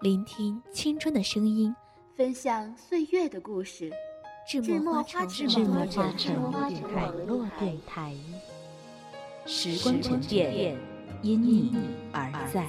聆听青春的声音，分享岁月的故事。智墨花城网络电台，时光沉淀，因你而在。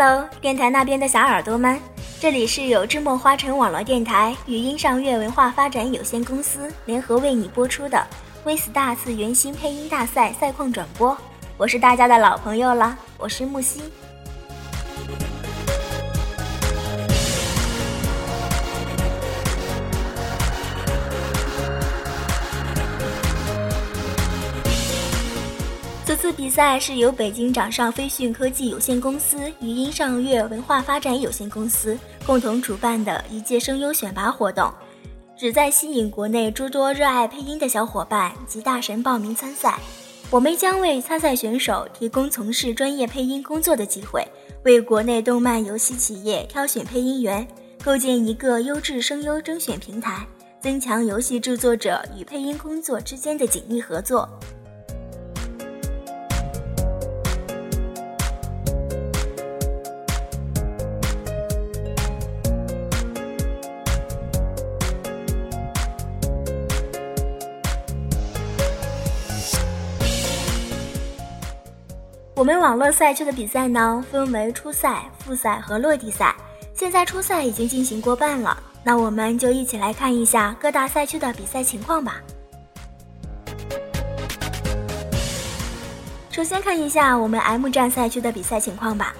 Hello，电台那边的小耳朵们，这里是由芝墨花城网络电台与音上悦文化发展有限公司联合为你播出的《微 star 次元新配音大赛》赛况转播，我是大家的老朋友了，我是木西。次比赛是由北京掌上飞讯科技有限公司与音上月文化发展有限公司共同主办的一届声优选拔活动，旨在吸引国内诸多热爱配音的小伙伴及大神报名参赛。我们将为参赛选手提供从事专业配音工作的机会，为国内动漫游戏企业挑选配音员，构建一个优质声优甄选平台，增强游戏制作者与配音工作之间的紧密合作。我们网络赛区的比赛呢，分为初赛、复赛和落地赛。现在初赛已经进行过半了，那我们就一起来看一下各大赛区的比赛情况吧。首先看一下我们 M 站赛区的比赛情况吧。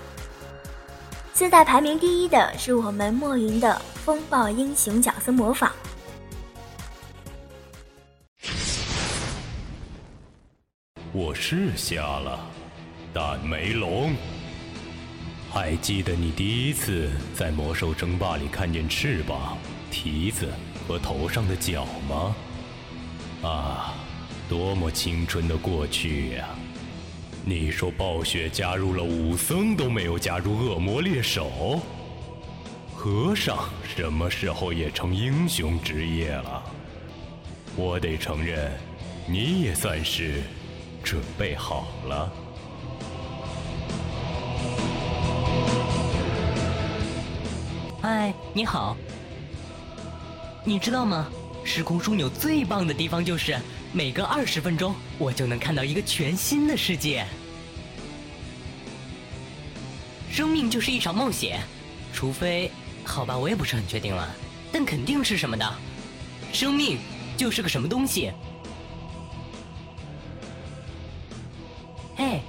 现在排名第一的是我们墨云的风暴英雄角色模仿。我是瞎了。但梅龙，还记得你第一次在魔兽争霸里看见翅膀、蹄子和头上的角吗？啊，多么青春的过去呀！你说暴雪加入了武僧都没有加入恶魔猎手，和尚什么时候也成英雄职业了？我得承认，你也算是准备好了。你好。你知道吗？时空枢纽最棒的地方就是每隔二十分钟，我就能看到一个全新的世界。生命就是一场冒险，除非……好吧，我也不是很确定了，但肯定是什么的。生命就是个什么东西？嘿，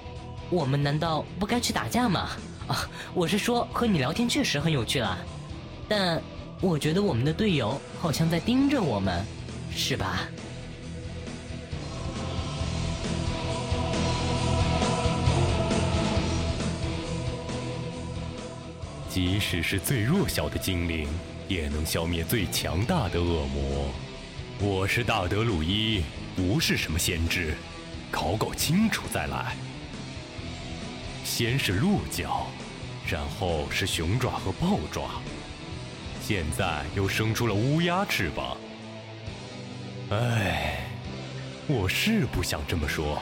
我们难道不该去打架吗？啊，我是说和你聊天确实很有趣啦。但我觉得我们的队友好像在盯着我们，是吧？即使是最弱小的精灵，也能消灭最强大的恶魔。我是大德鲁伊，不是什么先知，搞搞清楚再来。先是鹿角，然后是熊爪和豹爪。现在又生出了乌鸦翅膀，哎，我是不想这么说，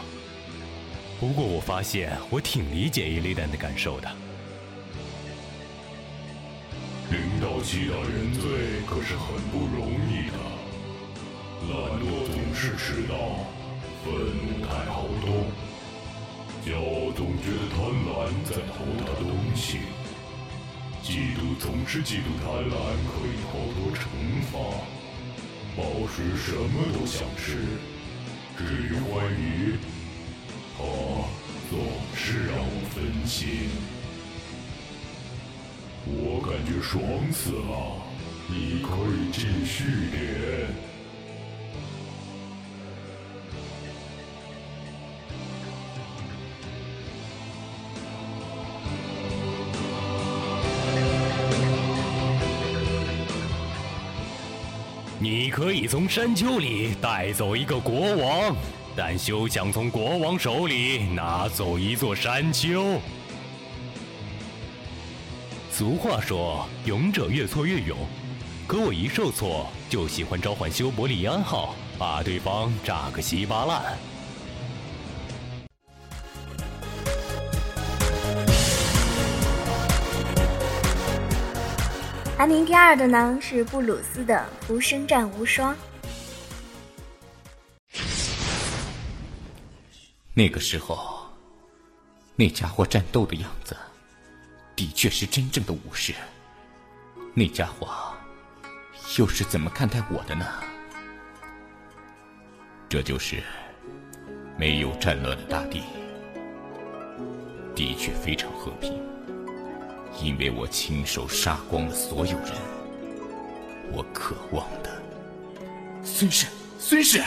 不过我发现我挺理解伊利丹的感受的。领导七大人罪可是很不容易的，懒惰总是迟到，愤怒太好动，骄傲总觉得贪婪在偷他东西。嫉妒总是嫉妒贪婪可以逃脱惩罚，宝石什么都想吃，至于欢愉，他总是让我分心。我感觉爽死了，你可以继续点。你可以从山丘里带走一个国王，但休想从国王手里拿走一座山丘。俗话说：“勇者越挫越勇。”可我一受挫，就喜欢召唤修伯利安号，把对方炸个稀巴烂。排名第二的呢是布鲁斯的《浮生战无双》。那个时候，那家伙战斗的样子，的确是真正的武士。那家伙又是怎么看待我的呢？这就是没有战乱的大地，的确非常和平。因为我亲手杀光了所有人，我渴望的孙氏，孙氏，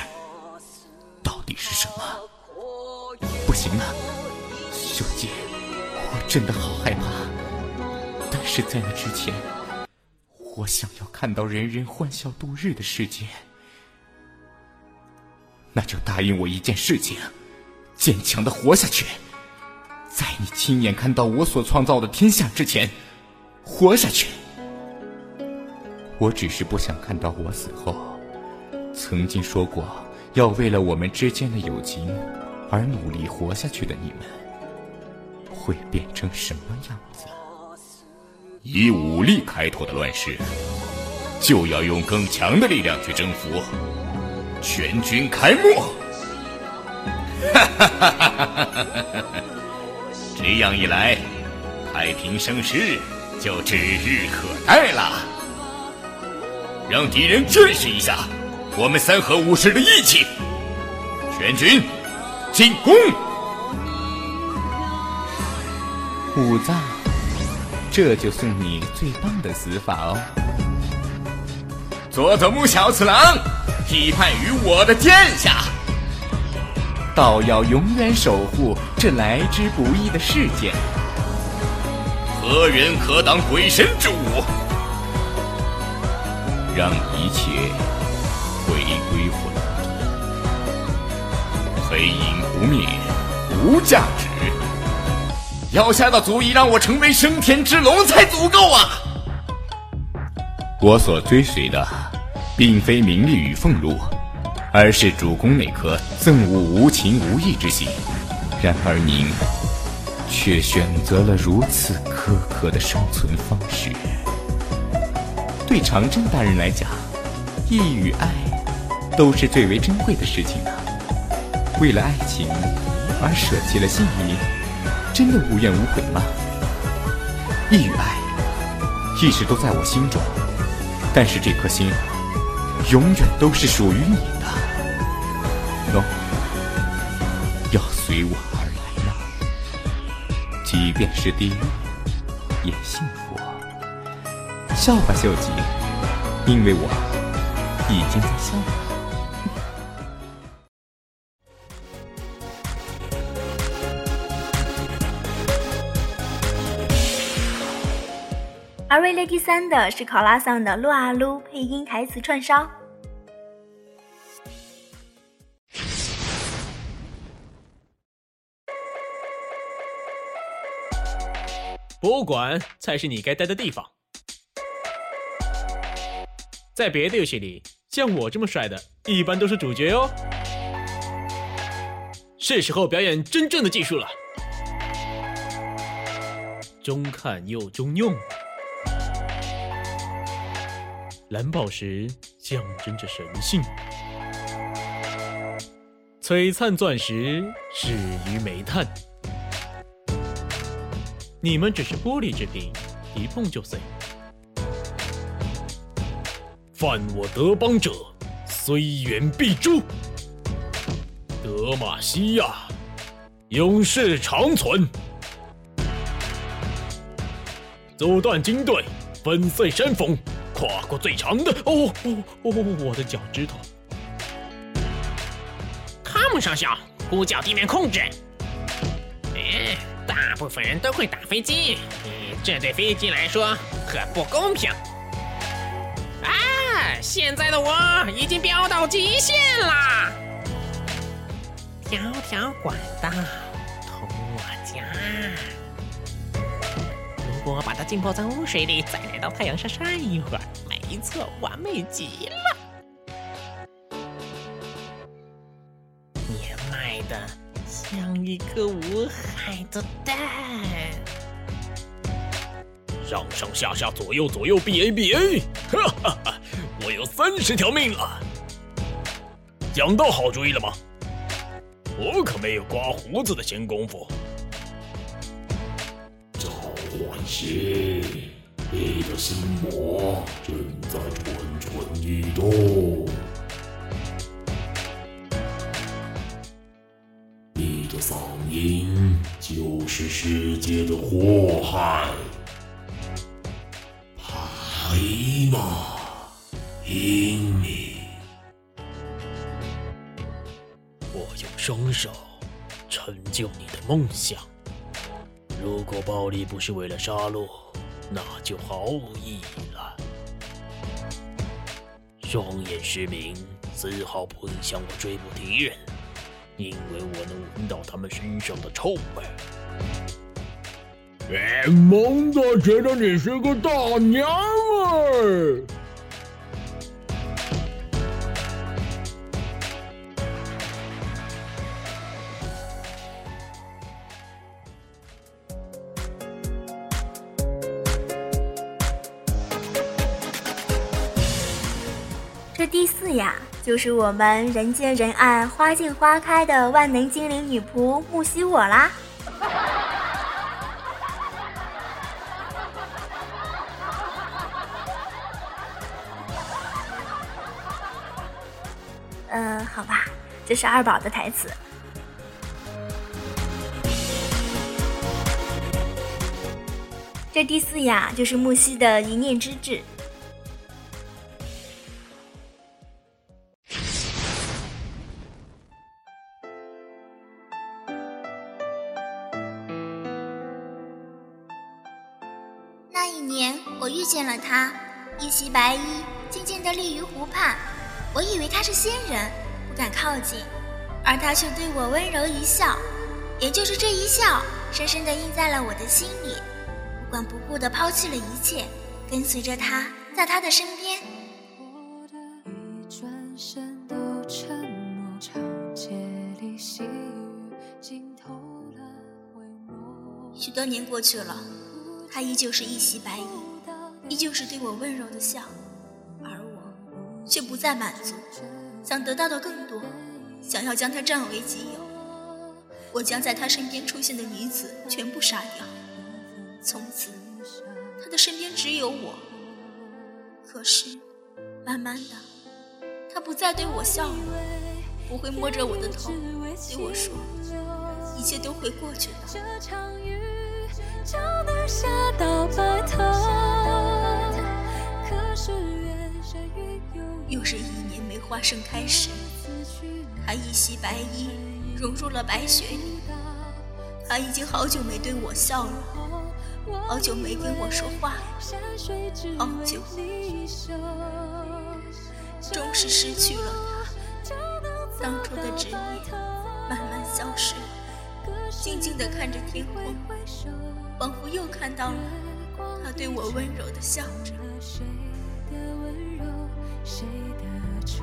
到底是什么？不行了，兄弟，我真的好害怕。但是在那之前，我想要看到人人欢笑度日的世界。那就答应我一件事情，坚强的活下去。在你亲眼看到我所创造的天下之前，活下去。我只是不想看到我死后，曾经说过要为了我们之间的友情而努力活下去的你们，会变成什么样子？以武力开头的乱世，就要用更强的力量去征服。全军开幕！哈哈哈哈哈哈！这样一来，太平盛世就指日可待了。让敌人见识一下我们三河武士的义气！全军进攻！武藏，这就送你最棒的死法哦！佐佐木小次郎，批判于我的剑下！道要永远守护这来之不易的世界。何人可挡鬼神之舞？让一切回归混沌，黑影不灭，无价值。要下到足以让我成为升天之龙才足够啊！我所追随的，并非名利与俸禄。而是主公那颗憎恶无情无义之心，然而您却选择了如此苛刻的生存方式。对长征大人来讲，义与爱都是最为珍贵的事情啊！为了爱情而舍弃了性命，真的无怨无悔吗？义与爱一直都在我心中，但是这颗心永远都是属于你。随我而来吗？即便是地狱，也幸福。笑吧，秀吉，因为我已经在笑了。而位列第三的是考拉桑的《撸啊撸》配音台词串烧。博物馆才是你该待的地方。在别的游戏里，像我这么帅的，一般都是主角哦。是时候表演真正的技术了。中看又中用，蓝宝石象征着神性，璀璨钻石始于煤炭。你们只是玻璃制品，一碰就碎。犯我德邦者，虽远必诛。德玛西亚，永世长存。阻断军队，粉碎山峰，跨过最长的……哦哦哦！我的脚趾头。汤姆上校，呼叫地面控制。部分人都会打飞机，嗯，这对飞机来说很不公平。啊，现在的我已经飙到极限啦！条条管道通我家。如果把它浸泡在污水里，再来到太阳下晒一会儿，没错，完美极了。年迈的像一颗无害的蛋。上上下下左右左右 B A B A，哈哈哈！我有三十条命了。想到好主意了吗？我可没有刮胡子的闲工夫。召唤师，你的心魔正在蠢蠢欲动，的嗓音就是世界的祸害。拍马，英明。我用双手成就你的梦想。如果暴力不是为了杀戮，那就毫无意义了。双眼失明丝毫不影响我追捕敌人，因为我能闻到他们身上的臭味。哎，蒙子觉得你是个大娘儿。就是我们人见人爱、花见花开的万能精灵女仆木西我啦。嗯，好吧，这是二宝的台词。这第四呀，就是木西的一念之志。遇见了他，一袭白衣，静静地立于湖畔。我以为他是仙人，不敢靠近，而他却对我温柔一笑。也就是这一笑，深深地印在了我的心里，不管不顾地抛弃了一切，跟随着他，在他的身边。许多年过去了，他依旧是一袭白衣，依旧是对我温柔的笑，而我却不再满足，想得到的更多，想要将他占为己有。我将在他身边出现的女子全部杀掉，从此他的身边只有我。可是，慢慢的，他不再对我笑了，不会摸着我的头对我说：“一切都会过去的。”就能下到白头又是一年梅花盛开时，他一袭白衣融入了白雪里。他已经好久没对我笑了，好久没跟我说话了，好久。终是失去了他，当初的执念慢慢消失，静静地看着天空，仿佛又看到了他对我温柔的笑着。谁的愁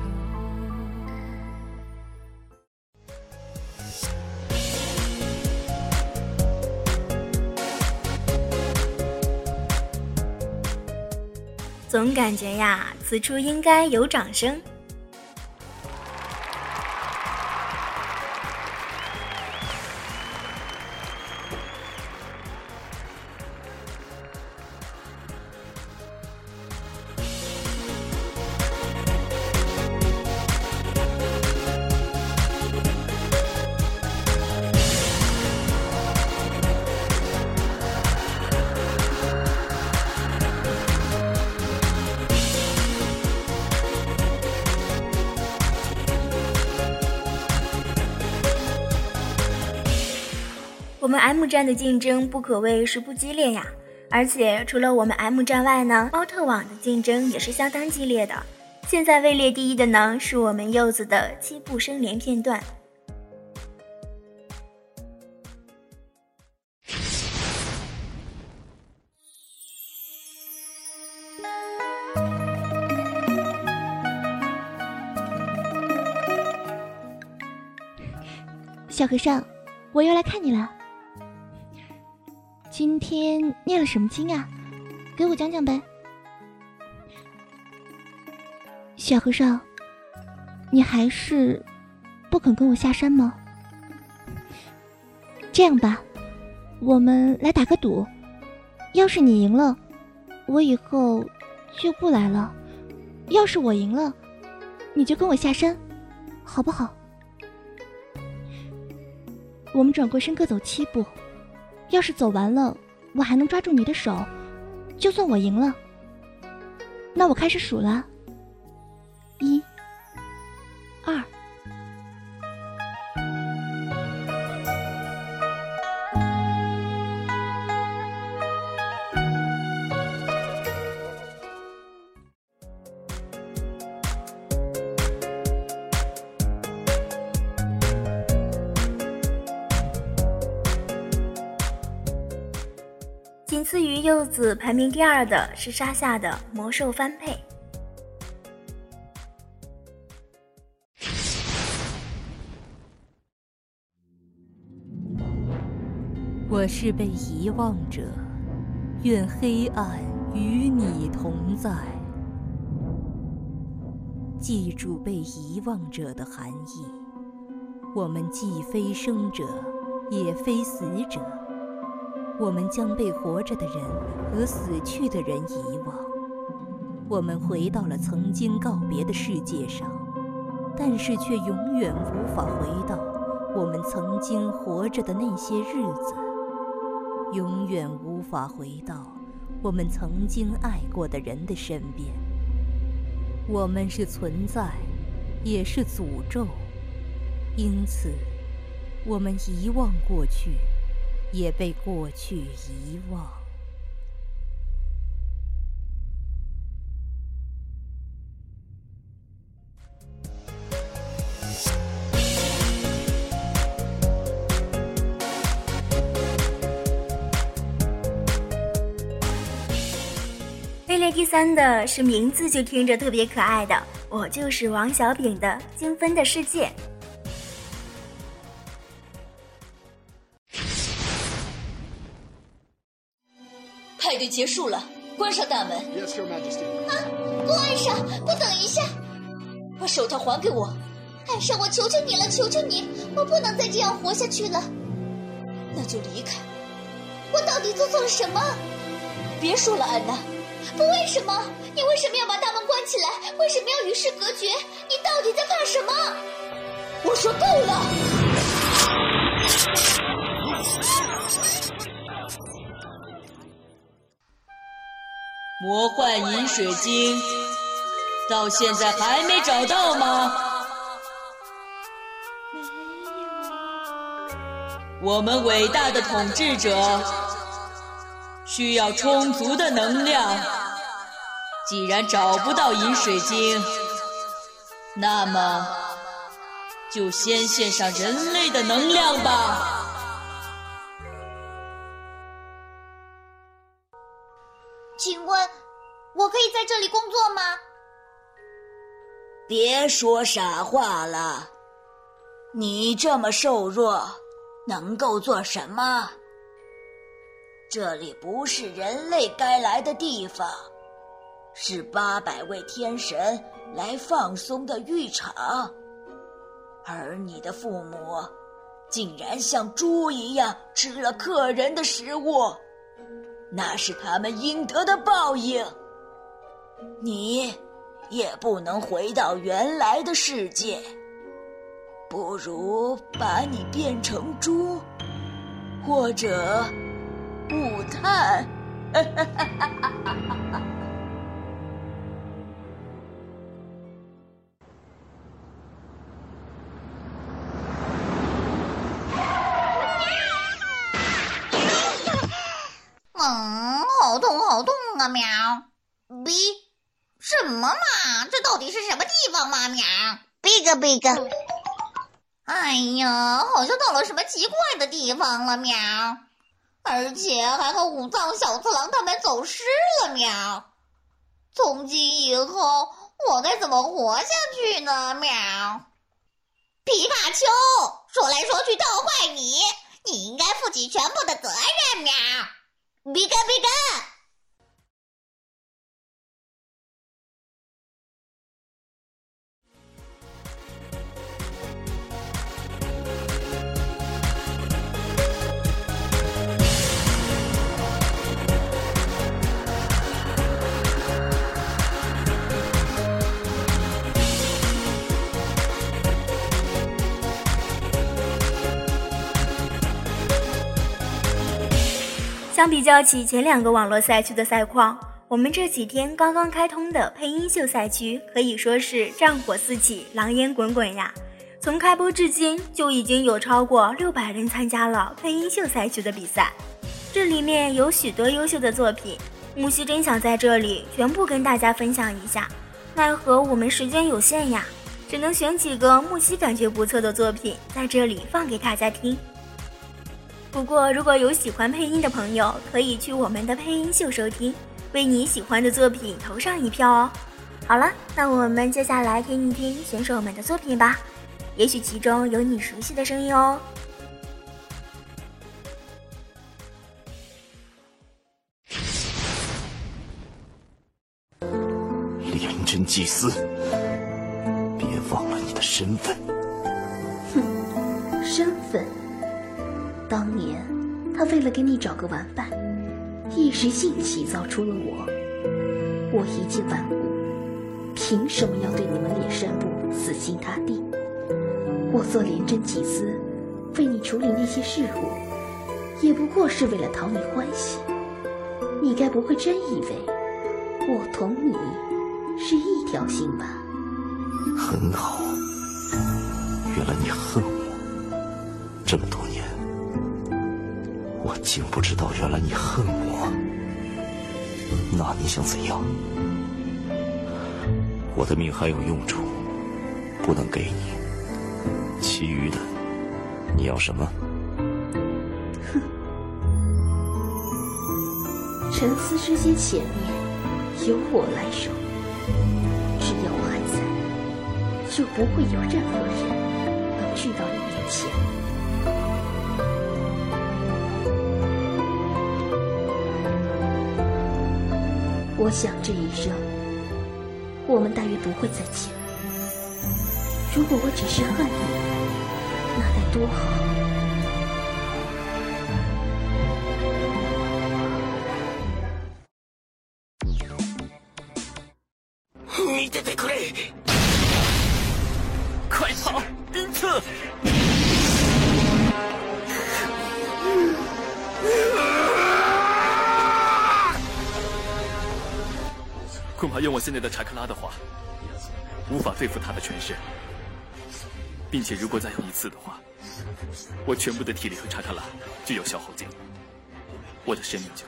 总感觉呀，此处应该有掌声。M 站的竞争不可谓是不激烈呀。而且除了我们 M 站外呢，猫特网的竞争也是相当激烈的。现在位列第一的呢，是我们柚子的七步生莲片段。小和尚，我又来看你了。今天念了什么经啊？给我讲讲呗。小和尚，你还是不肯跟我下山吗？这样吧，我们来打个赌，要是你赢了，我以后就不来了；要是我赢了，你就跟我下山，好不好？我们转过身各走七步，要是走完了，我还能抓住你的手，就算我赢了。那我开始数了，一、次于柚子排名第二的是沙夏的魔兽翻配。我是被遗忘者，愿黑暗与你同在。记住被遗忘者的含义，我们既非生者，也非死者。我们将被活着的人和死去的人遗忘。我们回到了曾经告别的世界上，但是却永远无法回到我们曾经活着的那些日子，永远无法回到我们曾经爱过的人的身边。我们是存在，也是诅咒，因此，我们遗忘过去。也被过去遗忘。位列第三的是名字就听着特别可爱的，我就是王小饼的《精分的世界》。派对结束了，关上大门。啊！关上！不等一下，把手套还给我。艾莎，我求求你了，求求你，我不能再这样活下去了。那就离开。我到底做错了什么？别说了，安娜。不，为什么？你为什么要把大门关起来？为什么要与世隔绝？你到底在怕什么？我说够了。魔幻饮水晶，到现在还没找到吗？没有。我们伟大的统治者需要充足的能量。既然找不到饮水晶，那么就先献上人类的能量吧。我可以在这里工作吗？别说傻话了，你这么瘦弱，能够做什么？这里不是人类该来的地方，是八百位天神来放松的浴场，而你的父母竟然像猪一样吃了客人的食物。那是他们应得的报应。你也不能回到原来的世界。不如把你变成猪，或者木炭。嗯，好痛，好痛啊！喵，B。什么嘛？这到底是什么地方嘛？喵。Big Big。哎呀，好像到了什么奇怪的地方了，喵。而且还和五藏小次郎他们走失了，喵。从今以后，我该怎么活下去呢，喵？皮卡丘，说来说去都怪你，你应该负起全部的责任，喵。Big Big。相比较起前两个网络赛区的赛况，我们这几天刚刚开通的配音秀赛区可以说是战火四起，狼烟滚滚呀！从开播至今，就已经有超过六百人参加了配音秀赛区的比赛，这里面有许多优秀的作品，木西真想在这里全部跟大家分享一下，奈何我们时间有限呀，只能选几个木西感觉不错的作品在这里放给大家听。不过，如果有喜欢配音的朋友，可以去我们的配音秀收听，为你喜欢的作品投上一票哦。好了，那我们接下来听一听选手们的作品吧，也许其中有你熟悉的声音哦。廉贞祭司，别忘了你的身份。哼，身份。当年，他为了给你找个玩伴，一时兴起造出了我。我一介顽固，凭什么要对你们脸山部死心塌地？我做廉贞祭司，为你处理那些事务，也不过是为了讨你欢喜。你该不会真以为我同你是一条心吧？很好，原来你恨我这么多年。竟不知道，原来你恨我。那你想怎样？我的命还有用处，不能给你。其余的，你要什么？哼！沉思之间，前面由我来守。只要我还在，就不会有任何人我想这一生，我们大约不会再见。如果我只是恨你，那该多好！你得得快，快跑，丁次！恐怕用我现在的查克拉的话，无法对付他的全身，并且如果再有一次的话，我全部的体力和查克拉就要消耗尽，我的生命就……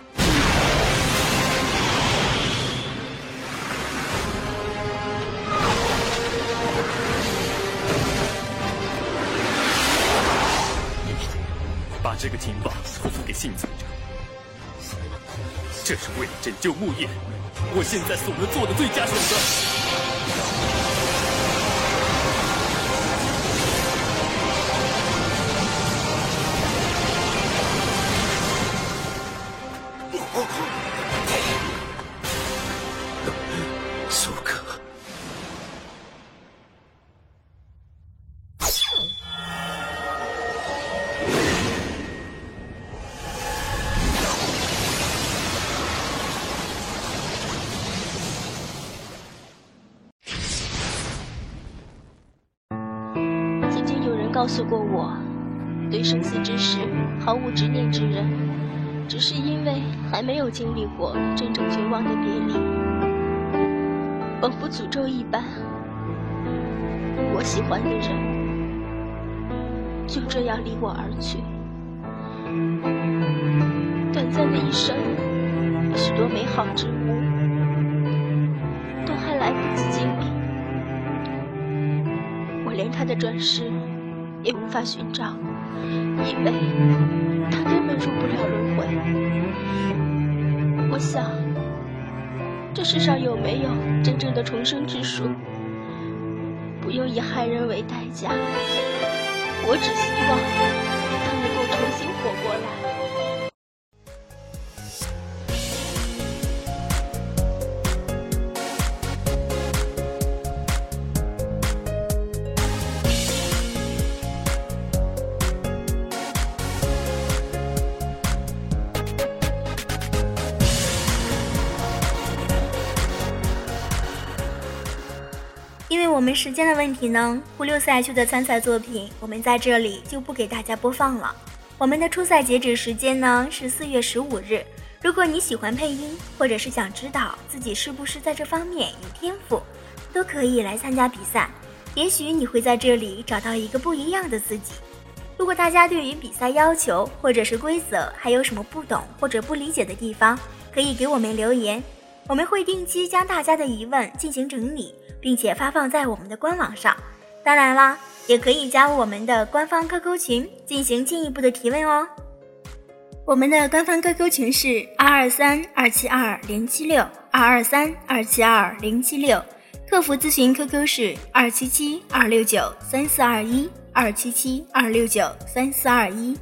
把这个情报托付给幸存者，这是为了拯救木叶。我现在所能做的最佳选择。诉过我，对生死之事毫无执念之人，只是因为还没有经历过真正绝望的别离，仿佛诅咒一般。我喜欢的人就这样离我而去，短暂的一生，许多美好之物，都还来不及经历。我连他的转世也无法寻找，因为他根本入不了轮回。我想，这世上有没有真正的重生之术？不用以害人为代价，我只希望他能够重新活过来。时间的问题呢，湖六赛区的参赛作品我们在这里就不给大家播放了。我们的初赛截止时间呢是四月十五日。如果你喜欢配音，或者是想知道自己是不是在这方面有天赋，都可以来参加比赛。也许你会在这里找到一个不一样的自己。如果大家对于比赛要求或者是规则还有什么不懂或者不理解的地方，可以给我们留言，我们会定期将大家的疑问进行整理。并且发放在我们的官网上，当然啦，也可以加入我们的官方 QQ 群进行进一步的提问哦。我们的官方 QQ 群是二二三二七二零七六二二三二七二零七六，客服咨询 QQ 是二七七二六九三四二一二七七二六九三四二一。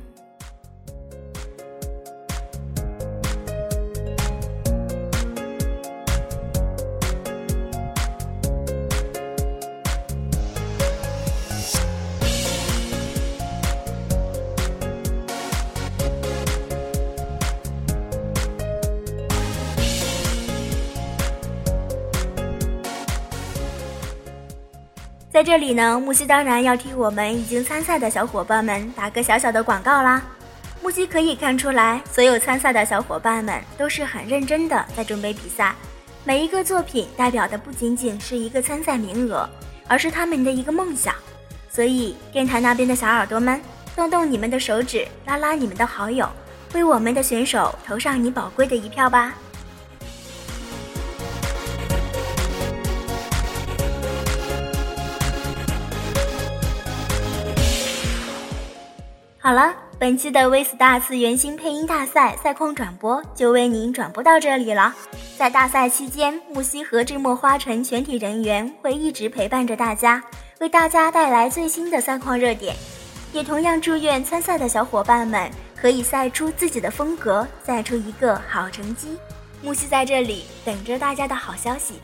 在这里呢，木西当然要替我们已经参赛的小伙伴们打个小小的广告啦。木西可以看出来，所有参赛的小伙伴们都是很认真的在准备比赛，每一个作品代表的不仅仅是一个参赛名额，而是他们的一个梦想。所以，电台那边的小耳朵们，动动你们的手指，拉拉你们的好友，为我们的选手投上你宝贵的一票吧。好了，本期的 V 大次元新配音大赛赛况转播就为您转播到这里了。在大赛期间，木西和智墨花城全体人员会一直陪伴着大家，为大家带来最新的赛况热点。也同样祝愿参赛的小伙伴们可以赛出自己的风格，赛出一个好成绩。木西在这里等着大家的好消息。